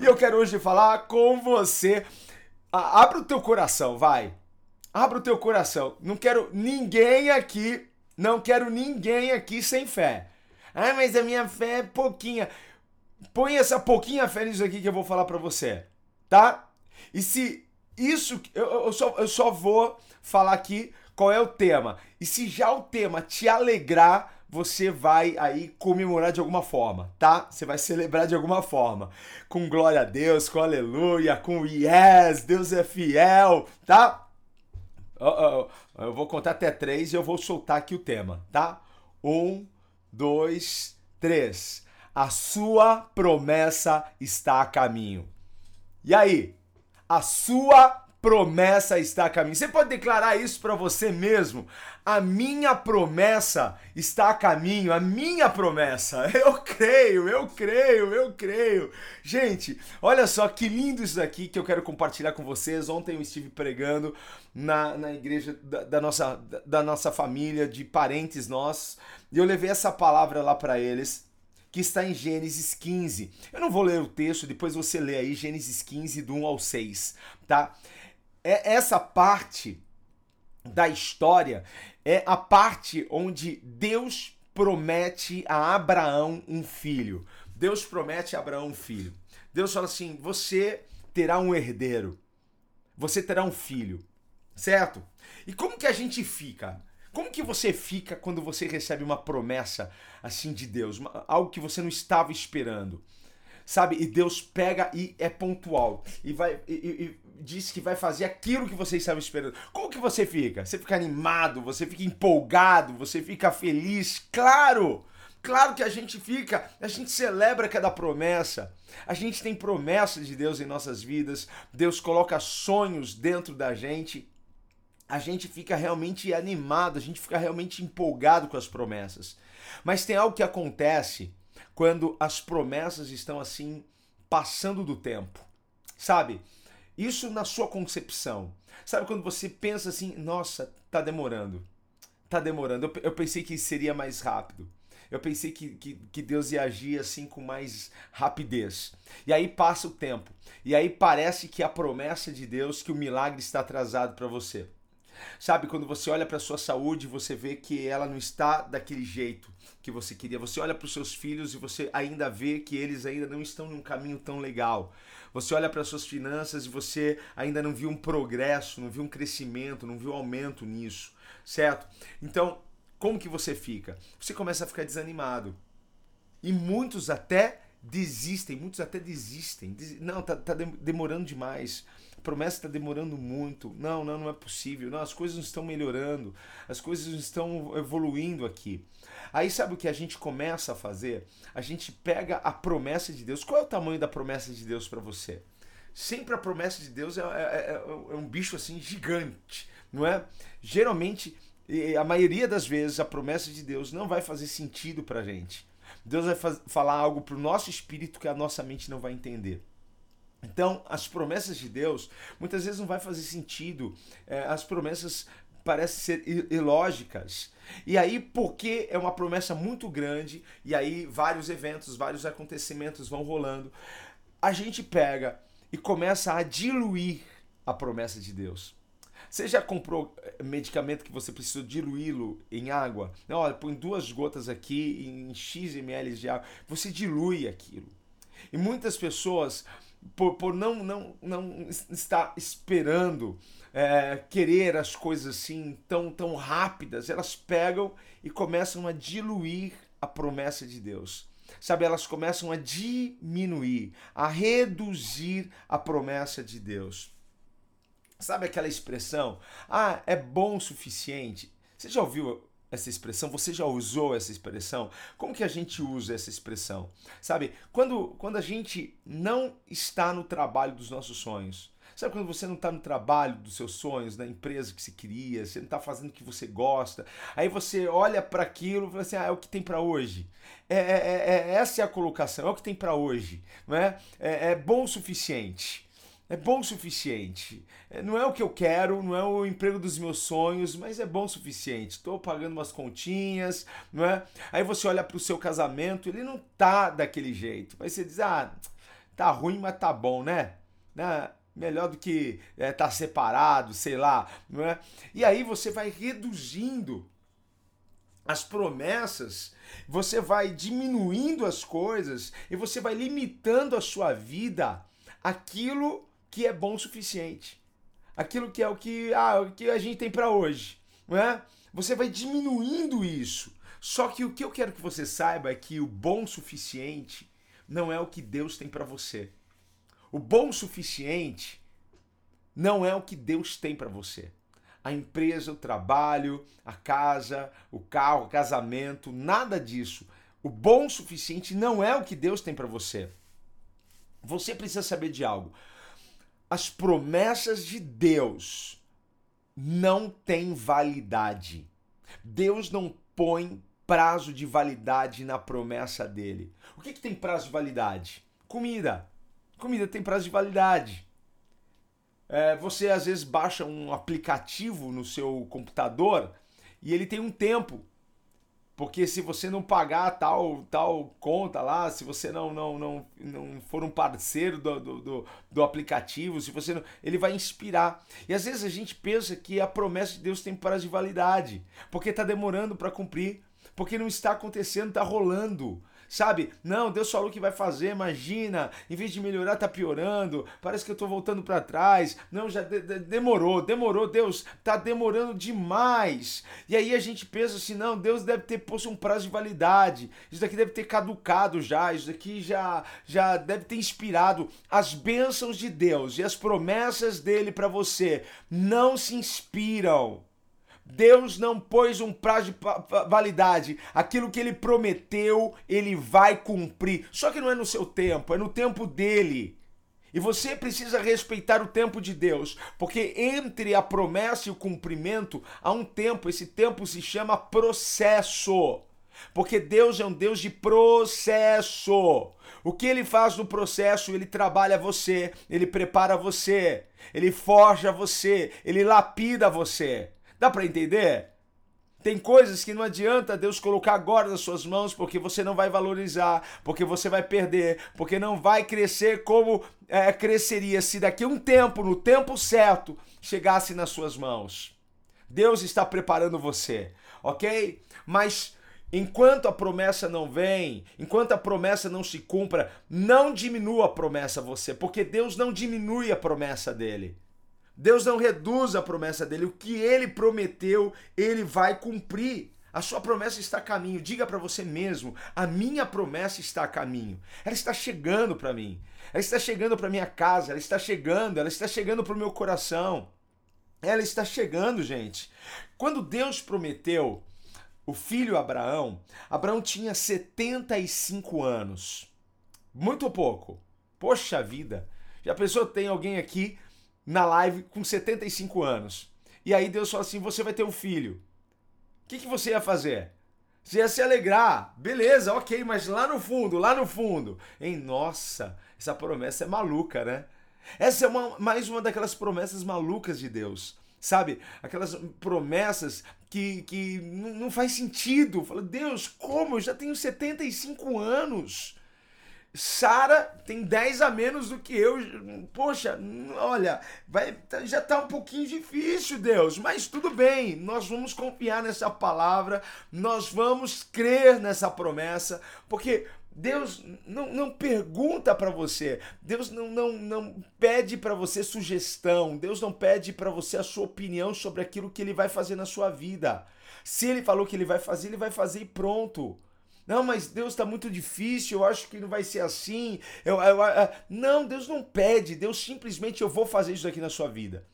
E eu quero hoje falar com você. Abra o teu coração, vai. Abra o teu coração. Não quero ninguém aqui, não quero ninguém aqui sem fé. Ah, mas a minha fé é pouquinha. Põe essa pouquinha fé nisso aqui que eu vou falar para você, tá? E se isso, eu, eu, só, eu só vou falar aqui qual é o tema. E se já o tema te alegrar, você vai aí comemorar de alguma forma, tá? Você vai celebrar de alguma forma. Com glória a Deus, com aleluia, com yes, Deus é fiel, tá? Eu vou contar até três e eu vou soltar aqui o tema, tá? Um, dois, três. A sua promessa está a caminho. E aí? A sua promessa está a caminho. Você pode declarar isso para você mesmo? A minha promessa está a caminho, a minha promessa. Eu creio, eu creio, eu creio. Gente, olha só que lindo isso daqui que eu quero compartilhar com vocês. Ontem eu estive pregando na, na igreja da, da nossa, da, da nossa família, de parentes nossos, e eu levei essa palavra lá para eles que está em Gênesis 15. Eu não vou ler o texto, depois você lê aí Gênesis 15, do 1 ao 6, tá? É essa parte da história é a parte onde Deus promete a Abraão um filho. Deus promete a Abraão um filho. Deus fala assim: você terá um herdeiro. Você terá um filho. Certo? E como que a gente fica? Como que você fica quando você recebe uma promessa assim de Deus, algo que você não estava esperando? Sabe? E Deus pega e é pontual e vai e, e, diz que vai fazer aquilo que você estava esperando. Como que você fica? Você fica animado, você fica empolgado, você fica feliz? Claro! Claro que a gente fica, a gente celebra cada promessa. A gente tem promessas de Deus em nossas vidas. Deus coloca sonhos dentro da gente. A gente fica realmente animado, a gente fica realmente empolgado com as promessas. Mas tem algo que acontece quando as promessas estão assim passando do tempo. Sabe? Isso na sua concepção. Sabe quando você pensa assim, nossa, tá demorando. Tá demorando. Eu, eu pensei que seria mais rápido. Eu pensei que, que, que, Deus ia agir assim com mais rapidez. E aí passa o tempo. E aí parece que a promessa de Deus, que o milagre está atrasado para você. Sabe, quando você olha para sua saúde, você vê que ela não está daquele jeito que você queria. Você olha para os seus filhos e você ainda vê que eles ainda não estão num caminho tão legal. Você olha para suas finanças e você ainda não viu um progresso, não viu um crescimento, não viu um aumento nisso, certo? Então, como que você fica? Você começa a ficar desanimado. E muitos até desistem, muitos até desistem. Não, tá, tá demorando demais. Promessa está demorando muito. Não, não, não é possível. Não, as coisas não estão melhorando. As coisas não estão evoluindo aqui. Aí sabe o que a gente começa a fazer? A gente pega a promessa de Deus. Qual é o tamanho da promessa de Deus para você? Sempre a promessa de Deus é, é, é, é um bicho assim gigante, não é? Geralmente, a maioria das vezes, a promessa de Deus não vai fazer sentido para gente. Deus vai falar algo para o nosso espírito que a nossa mente não vai entender. Então, as promessas de Deus muitas vezes não vai fazer sentido. É, as promessas parecem ser ilógicas. E aí, porque é uma promessa muito grande, e aí vários eventos, vários acontecimentos vão rolando, a gente pega e começa a diluir a promessa de Deus. Você já comprou eh, medicamento que você precisa diluí-lo em água? Não, olha, põe duas gotas aqui em X ml de água. Você dilui aquilo. E muitas pessoas, por, por não, não, não estar esperando é, querer as coisas assim tão, tão rápidas, elas pegam e começam a diluir a promessa de Deus. Sabe, elas começam a diminuir, a reduzir a promessa de Deus. Sabe aquela expressão? Ah, é bom o suficiente. Você já ouviu essa expressão? Você já usou essa expressão? Como que a gente usa essa expressão? Sabe, quando, quando a gente não está no trabalho dos nossos sonhos, Sabe quando você não está no trabalho dos seus sonhos, na empresa que se queria, você não está fazendo o que você gosta, aí você olha para aquilo e fala assim: ah, é o que tem para hoje. É, é, é, é, essa é a colocação, é o que tem para hoje. Não é? é? É bom o suficiente. É bom o suficiente. É, não é o que eu quero, não é o emprego dos meus sonhos, mas é bom o suficiente. Estou pagando umas continhas, não é? Aí você olha para o seu casamento, ele não tá daquele jeito. Mas você diz, ah, tá ruim, mas tá bom, né? né? melhor do que estar é, tá separado, sei lá, não é? E aí você vai reduzindo as promessas, você vai diminuindo as coisas e você vai limitando a sua vida aquilo que é bom o suficiente. Aquilo que é o que, ah, o que a gente tem para hoje, não é? Você vai diminuindo isso. Só que o que eu quero que você saiba é que o bom o suficiente não é o que Deus tem para você. O bom o suficiente não é o que Deus tem para você. A empresa, o trabalho, a casa, o carro, o casamento, nada disso. O bom o suficiente não é o que Deus tem para você. Você precisa saber de algo. As promessas de Deus não têm validade. Deus não põe prazo de validade na promessa dele. O que, que tem prazo de validade? Comida. Comida tem prazo de validade. É, você às vezes baixa um aplicativo no seu computador e ele tem um tempo. Porque se você não pagar tal, tal conta lá, se você não, não, não, não for um parceiro do, do, do, do aplicativo, se você não, ele vai inspirar. E às vezes a gente pensa que a promessa de Deus tem prazo de validade, porque está demorando para cumprir, porque não está acontecendo, está rolando sabe? Não, Deus falou que vai fazer, imagina, em vez de melhorar, tá piorando, parece que eu tô voltando para trás. Não, já de, de, demorou, demorou, Deus, tá demorando demais. E aí a gente pensa assim, não, Deus deve ter posto um prazo de validade, isso daqui deve ter caducado já, isso daqui já, já deve ter inspirado. As bênçãos de Deus e as promessas dele para você não se inspiram Deus não pôs um prazo de validade. Aquilo que ele prometeu, ele vai cumprir. Só que não é no seu tempo, é no tempo dele. E você precisa respeitar o tempo de Deus, porque entre a promessa e o cumprimento há um tempo, esse tempo se chama processo. Porque Deus é um Deus de processo. O que ele faz no processo? Ele trabalha você, ele prepara você, ele forja você, ele lapida você. Dá para entender? Tem coisas que não adianta Deus colocar agora nas suas mãos, porque você não vai valorizar, porque você vai perder, porque não vai crescer como é, cresceria se daqui a um tempo, no tempo certo, chegasse nas suas mãos. Deus está preparando você, ok? Mas enquanto a promessa não vem, enquanto a promessa não se cumpra, não diminua a promessa você, porque Deus não diminui a promessa dele. Deus não reduz a promessa dele. O que ele prometeu, ele vai cumprir. A sua promessa está a caminho. Diga para você mesmo: a minha promessa está a caminho. Ela está chegando para mim. Ela está chegando para minha casa. Ela está chegando. Ela está chegando para o meu coração. Ela está chegando, gente. Quando Deus prometeu o filho Abraão, Abraão tinha 75 anos. Muito pouco. Poxa vida. Já pensou, tem alguém aqui na live com 75 anos. E aí Deus fala assim: você vai ter um filho. O que, que você ia fazer? Você ia se alegrar, beleza, ok, mas lá no fundo, lá no fundo, em nossa, essa promessa é maluca, né? Essa é uma, mais uma daquelas promessas malucas de Deus, sabe? Aquelas promessas que, que não faz sentido. Fala, Deus, como? Eu já tenho 75 anos. Sara tem 10 a menos do que eu. Poxa, olha, vai, já tá um pouquinho difícil, Deus, mas tudo bem. Nós vamos confiar nessa palavra, nós vamos crer nessa promessa, porque Deus não, não pergunta para você, Deus não, não, não pede para você sugestão, Deus não pede para você a sua opinião sobre aquilo que ele vai fazer na sua vida. Se ele falou que ele vai fazer, ele vai fazer e pronto. Não, mas Deus está muito difícil, eu acho que não vai ser assim. Eu, eu, eu, não, Deus não pede, Deus simplesmente eu vou fazer isso aqui na sua vida.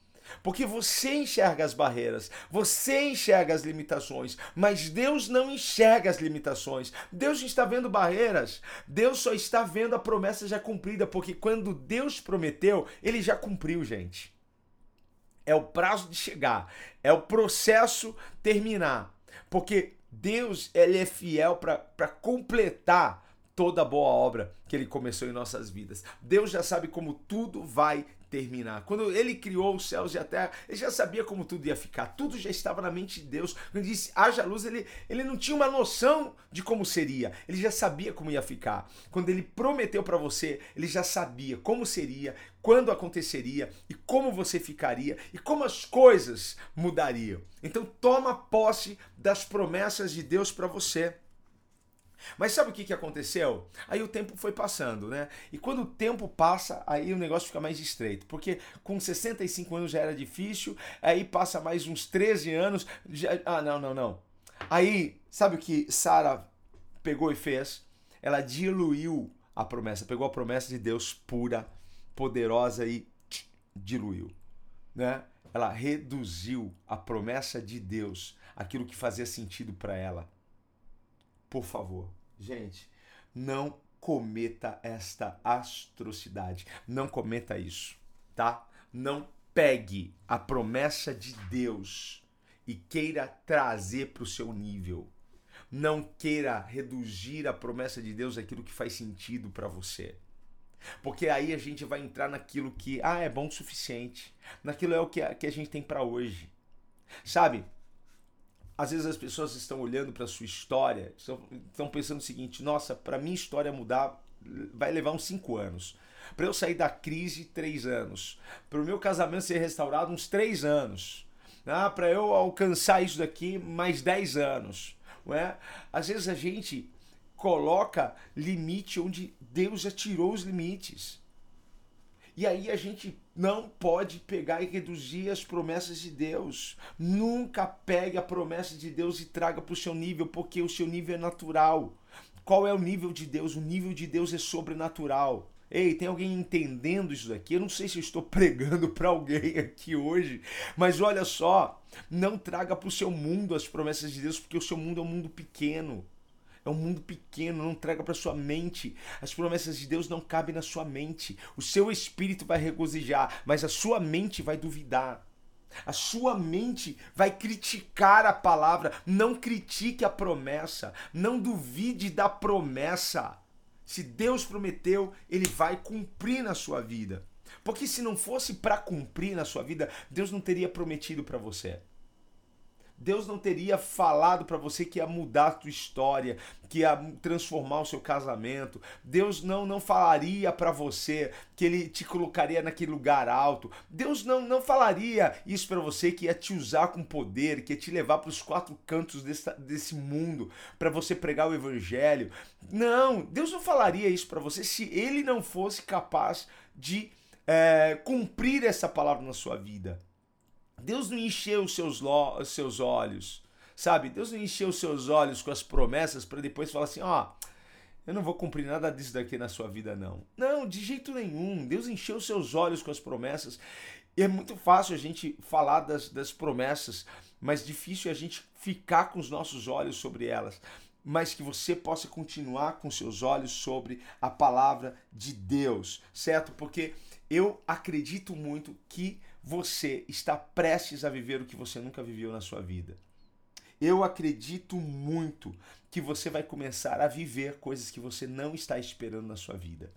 Porque você enxerga as barreiras, você enxerga as limitações, mas Deus não enxerga as limitações. Deus está vendo barreiras. Deus só está vendo a promessa já cumprida, porque quando Deus prometeu, ele já cumpriu, gente. É o prazo de chegar, é o processo terminar. Porque Deus ele é fiel para completar toda boa obra que ele começou em nossas vidas. Deus já sabe como tudo vai terminar. Quando ele criou os céus e a terra, ele já sabia como tudo ia ficar. Tudo já estava na mente de Deus. Quando ele disse haja luz, ele, ele não tinha uma noção de como seria. Ele já sabia como ia ficar. Quando ele prometeu para você, ele já sabia como seria, quando aconteceria e como você ficaria e como as coisas mudariam. Então toma posse das promessas de Deus para você. Mas sabe o que, que aconteceu? Aí o tempo foi passando, né? E quando o tempo passa, aí o negócio fica mais estreito. Porque com 65 anos já era difícil, aí passa mais uns 13 anos. Já... Ah, não, não, não. Aí, sabe o que Sara pegou e fez? Ela diluiu a promessa, pegou a promessa de Deus pura, poderosa e diluiu, né? Ela reduziu a promessa de Deus, aquilo que fazia sentido para ela por favor, gente, não cometa esta atrocidade. Não cometa isso, tá? Não pegue a promessa de Deus e queira trazer para o seu nível. Não queira reduzir a promessa de Deus àquilo que faz sentido para você. Porque aí a gente vai entrar naquilo que, ah, é bom o suficiente. Naquilo é o que a, que a gente tem para hoje. Sabe? Às vezes as pessoas estão olhando para sua história, estão, pensando o seguinte: nossa, para minha história mudar vai levar uns 5 anos. Para eu sair da crise, 3 anos. Para o meu casamento ser restaurado, uns 3 anos. Ah, para eu alcançar isso daqui, mais 10 anos. Não é? Às vezes a gente coloca limite onde Deus já tirou os limites. E aí a gente não pode pegar e reduzir as promessas de Deus. Nunca pegue a promessa de Deus e traga para o seu nível, porque o seu nível é natural. Qual é o nível de Deus? O nível de Deus é sobrenatural. Ei, tem alguém entendendo isso daqui? Eu não sei se eu estou pregando para alguém aqui hoje, mas olha só, não traga para o seu mundo as promessas de Deus, porque o seu mundo é um mundo pequeno. É um mundo pequeno, não traga para sua mente. As promessas de Deus não cabem na sua mente. O seu espírito vai regozijar, mas a sua mente vai duvidar. A sua mente vai criticar a palavra. Não critique a promessa. Não duvide da promessa. Se Deus prometeu, ele vai cumprir na sua vida. Porque se não fosse para cumprir na sua vida, Deus não teria prometido para você. Deus não teria falado para você que ia mudar a tua história, que ia transformar o seu casamento. Deus não não falaria para você que ele te colocaria naquele lugar alto. Deus não não falaria isso para você que ia te usar com poder, que ia te levar para os quatro cantos desse, desse mundo para você pregar o evangelho. Não, Deus não falaria isso para você se ele não fosse capaz de é, cumprir essa palavra na sua vida. Deus não encheu os seus, os seus olhos, sabe? Deus não encheu os seus olhos com as promessas para depois falar assim: ó, oh, eu não vou cumprir nada disso daqui na sua vida, não. Não, de jeito nenhum. Deus encheu os seus olhos com as promessas. E é muito fácil a gente falar das, das promessas, mas difícil a gente ficar com os nossos olhos sobre elas. Mas que você possa continuar com seus olhos sobre a palavra de Deus, certo? Porque eu acredito muito que você está prestes a viver o que você nunca viveu na sua vida. Eu acredito muito que você vai começar a viver coisas que você não está esperando na sua vida.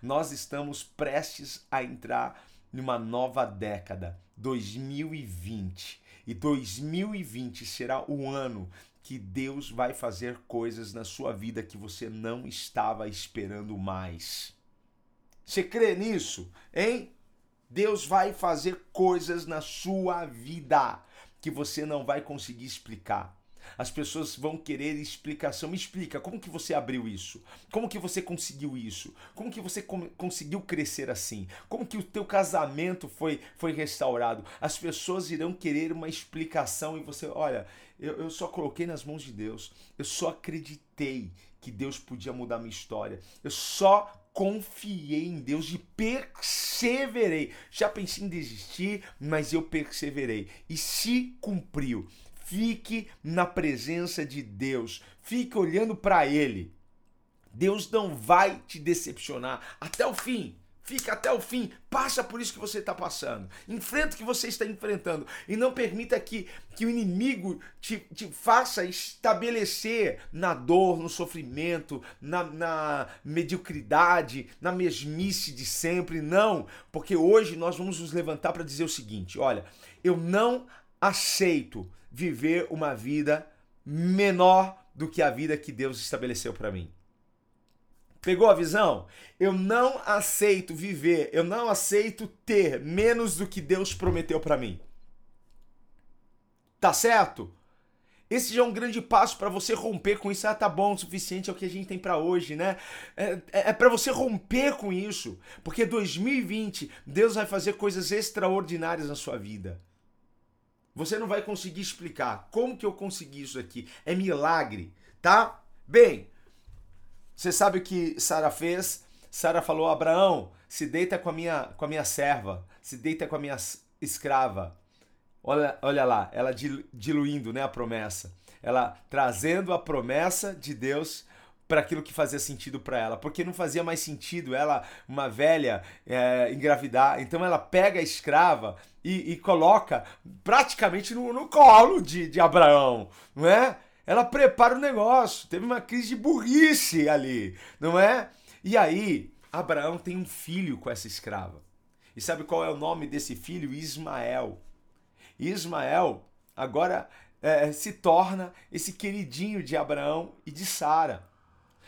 Nós estamos prestes a entrar numa nova década, 2020. E 2020 será o ano que Deus vai fazer coisas na sua vida que você não estava esperando mais. Você crê nisso, hein? Deus vai fazer coisas na sua vida que você não vai conseguir explicar. As pessoas vão querer explicação. Me explica, como que você abriu isso? Como que você conseguiu isso? Como que você conseguiu crescer assim? Como que o teu casamento foi, foi restaurado? As pessoas irão querer uma explicação e você, olha, eu, eu só coloquei nas mãos de Deus. Eu só acreditei que Deus podia mudar minha história. Eu só confiei em Deus e perseverei. Já pensei em desistir, mas eu perseverei. E se cumpriu. Fique na presença de Deus. Fique olhando para Ele. Deus não vai te decepcionar até o fim. Fica até o fim, passa por isso que você está passando, enfrenta o que você está enfrentando e não permita que, que o inimigo te, te faça estabelecer na dor, no sofrimento, na, na mediocridade, na mesmice de sempre. Não, porque hoje nós vamos nos levantar para dizer o seguinte: olha, eu não aceito viver uma vida menor do que a vida que Deus estabeleceu para mim. Pegou a visão? Eu não aceito viver, eu não aceito ter menos do que Deus prometeu para mim. Tá certo? Esse já é um grande passo para você romper com isso. Ah, tá bom, o suficiente é o que a gente tem para hoje, né? É, é, é para você romper com isso, porque 2020 Deus vai fazer coisas extraordinárias na sua vida. Você não vai conseguir explicar como que eu consegui isso aqui. É milagre, tá? Bem, você sabe o que Sara fez? Sara falou: Abraão, se deita com a minha, com a minha serva, se deita com a minha escrava. Olha, olha lá, ela diluindo né, a promessa. Ela trazendo a promessa de Deus para aquilo que fazia sentido para ela, porque não fazia mais sentido ela, uma velha, é, engravidar. Então ela pega a escrava e, e coloca praticamente no, no colo de, de Abraão, não é? Ela prepara o negócio. Teve uma crise de burrice ali, não é? E aí, Abraão tem um filho com essa escrava. E sabe qual é o nome desse filho? Ismael. Ismael agora é, se torna esse queridinho de Abraão e de Sara.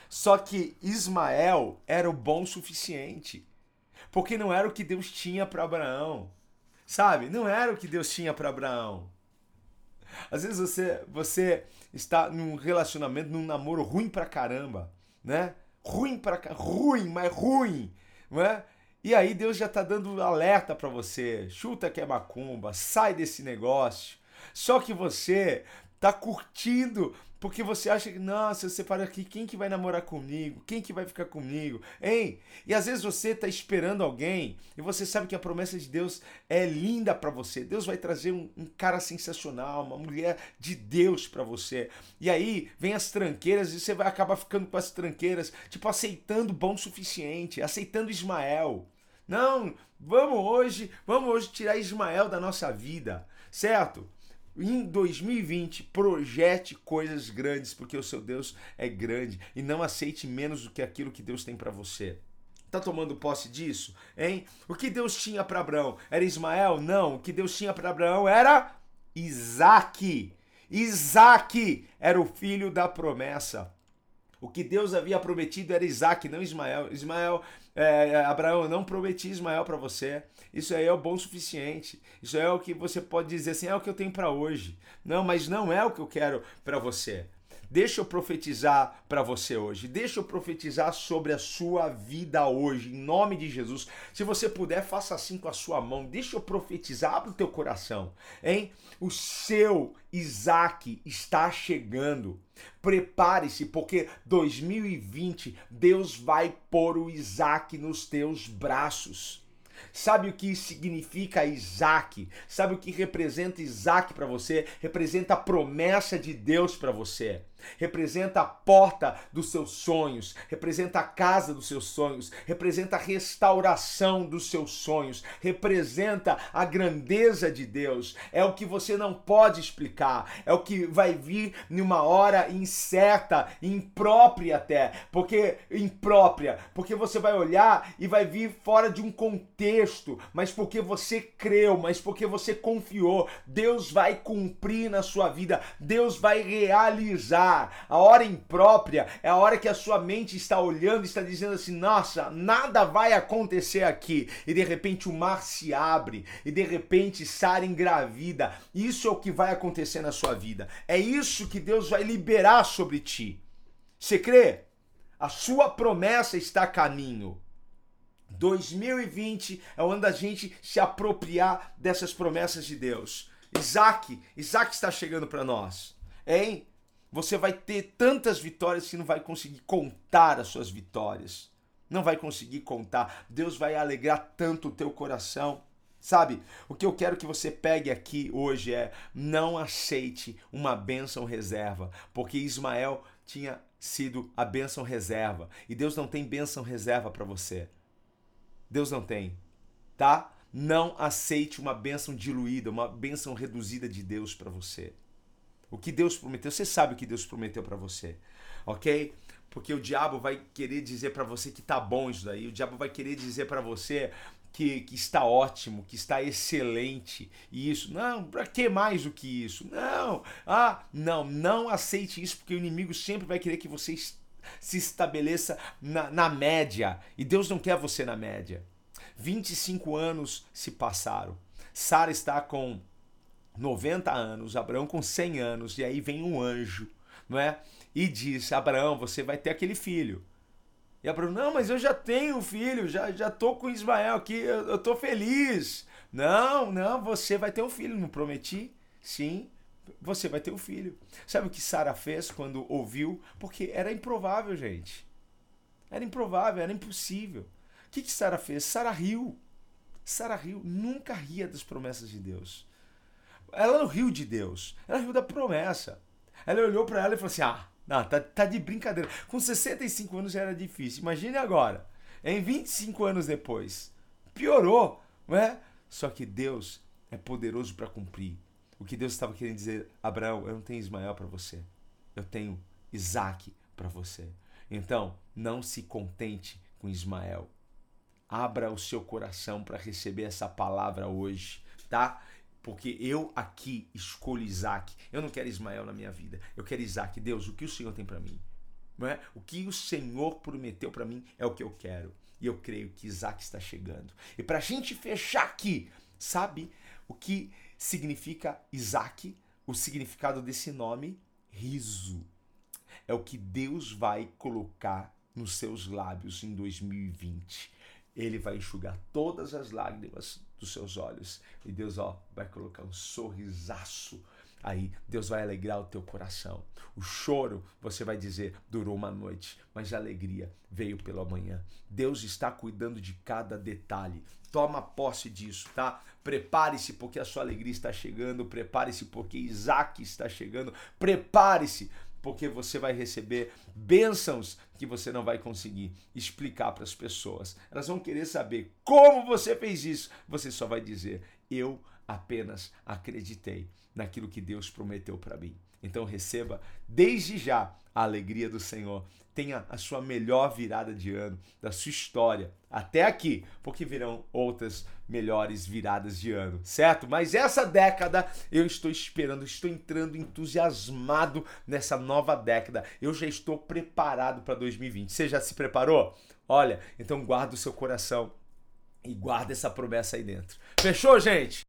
Só que Ismael era o bom suficiente, porque não era o que Deus tinha para Abraão. Sabe? Não era o que Deus tinha para Abraão. Às vezes você, você está num relacionamento, num namoro ruim pra caramba, né? Ruim pra ruim, mas ruim, não é? E aí Deus já tá dando alerta para você, chuta que é macumba, sai desse negócio. Só que você tá curtindo porque você acha que, nossa, eu separo aqui, quem que vai namorar comigo? Quem que vai ficar comigo? Hein? E às vezes você está esperando alguém e você sabe que a promessa de Deus é linda para você. Deus vai trazer um, um, cara sensacional, uma mulher de Deus para você. E aí vem as tranqueiras e você vai acabar ficando com as tranqueiras, tipo aceitando bom o suficiente, aceitando Ismael. Não, vamos hoje, vamos hoje tirar Ismael da nossa vida, certo? Em 2020, projete coisas grandes, porque o seu Deus é grande e não aceite menos do que aquilo que Deus tem para você. Tá tomando posse disso? Hein? O que Deus tinha para Abraão? Era Ismael? Não. O que Deus tinha para Abraão era Isaac. Isaac era o filho da promessa. O que Deus havia prometido era Isaac, não Ismael. Ismael, é, é Abraão, eu não prometi Ismael para você. Isso aí é o bom suficiente. Isso é o que você pode dizer assim, é o que eu tenho para hoje. Não, mas não é o que eu quero para você. Deixa eu profetizar para você hoje. Deixa eu profetizar sobre a sua vida hoje, em nome de Jesus. Se você puder, faça assim com a sua mão. Deixa eu profetizar, abre o teu coração, hein? O seu Isaac está chegando. Prepare-se, porque 2020 Deus vai pôr o Isaac nos teus braços. Sabe o que significa Isaac? Sabe o que representa Isaac para você? Representa a promessa de Deus para você representa a porta dos seus sonhos, representa a casa dos seus sonhos, representa a restauração dos seus sonhos, representa a grandeza de Deus. É o que você não pode explicar, é o que vai vir numa hora incerta, imprópria até, porque imprópria, porque você vai olhar e vai vir fora de um contexto, mas porque você creu, mas porque você confiou, Deus vai cumprir na sua vida, Deus vai realizar a hora imprópria é a hora que a sua mente está olhando está dizendo assim: nossa, nada vai acontecer aqui. E de repente o mar se abre, e de repente Sara engravida. Isso é o que vai acontecer na sua vida. É isso que Deus vai liberar sobre ti. Você crê? A sua promessa está a caminho. 2020 é o ano da gente se apropriar dessas promessas de Deus. Isaac, Isaac está chegando para nós. Hein? Você vai ter tantas vitórias que não vai conseguir contar as suas vitórias. Não vai conseguir contar. Deus vai alegrar tanto o teu coração. Sabe, o que eu quero que você pegue aqui hoje é não aceite uma bênção reserva, porque Ismael tinha sido a bênção reserva e Deus não tem bênção reserva para você. Deus não tem, tá? Não aceite uma bênção diluída, uma bênção reduzida de Deus para você. O que Deus prometeu, você sabe o que Deus prometeu para você, ok? Porque o diabo vai querer dizer para você que tá bom isso daí, o diabo vai querer dizer para você que, que, está ótimo, que está excelente. E isso, não, para que mais do que isso? Não, ah, não, não aceite isso, porque o inimigo sempre vai querer que você se estabeleça na, na média. E Deus não quer você na média. 25 anos se passaram. Sara está com 90 anos, Abraão com 100 anos, e aí vem um anjo, não é? E diz: Abraão, você vai ter aquele filho. E Abraão, não, mas eu já tenho filho, já, já tô com Ismael aqui, eu, eu tô feliz. Não, não, você vai ter um filho, não prometi? Sim, você vai ter um filho. Sabe o que Sara fez quando ouviu? Porque era improvável, gente. Era improvável, era impossível. O que, que Sara fez? Sara riu. Sara riu, nunca ria das promessas de Deus. Ela não riu de Deus, ela riu da promessa. Ela olhou para ela e falou assim: Ah, não, tá, tá de brincadeira. Com 65 anos já era difícil. Imagine agora, em 25 anos depois. Piorou, não é? Só que Deus é poderoso para cumprir. O que Deus estava querendo dizer, Abraão, eu não tenho Ismael para você. Eu tenho Isaac para você. Então, não se contente com Ismael. Abra o seu coração para receber essa palavra hoje, tá? Porque eu aqui escolho Isaac. Eu não quero Ismael na minha vida. Eu quero Isaac. Deus, o que o Senhor tem para mim? Não é? O que o Senhor prometeu para mim é o que eu quero. E eu creio que Isaac está chegando. E para a gente fechar aqui, sabe o que significa Isaac? O significado desse nome? Riso. É o que Deus vai colocar nos seus lábios em 2020 ele vai enxugar todas as lágrimas dos seus olhos. E Deus, ó, vai colocar um sorrisaço aí. Deus vai alegrar o teu coração. O choro, você vai dizer, durou uma noite, mas a alegria veio pela manhã. Deus está cuidando de cada detalhe. Toma posse disso, tá? Prepare-se porque a sua alegria está chegando. Prepare-se porque Isaac está chegando. Prepare-se porque você vai receber bênçãos que você não vai conseguir explicar para as pessoas. Elas vão querer saber como você fez isso. Você só vai dizer: Eu apenas acreditei naquilo que Deus prometeu para mim. Então receba desde já a alegria do Senhor. Tenha a sua melhor virada de ano da sua história até aqui, porque virão outras melhores viradas de ano, certo? Mas essa década eu estou esperando, estou entrando entusiasmado nessa nova década. Eu já estou preparado para 2020. Você já se preparou? Olha, então guarda o seu coração e guarda essa promessa aí dentro. Fechou, gente?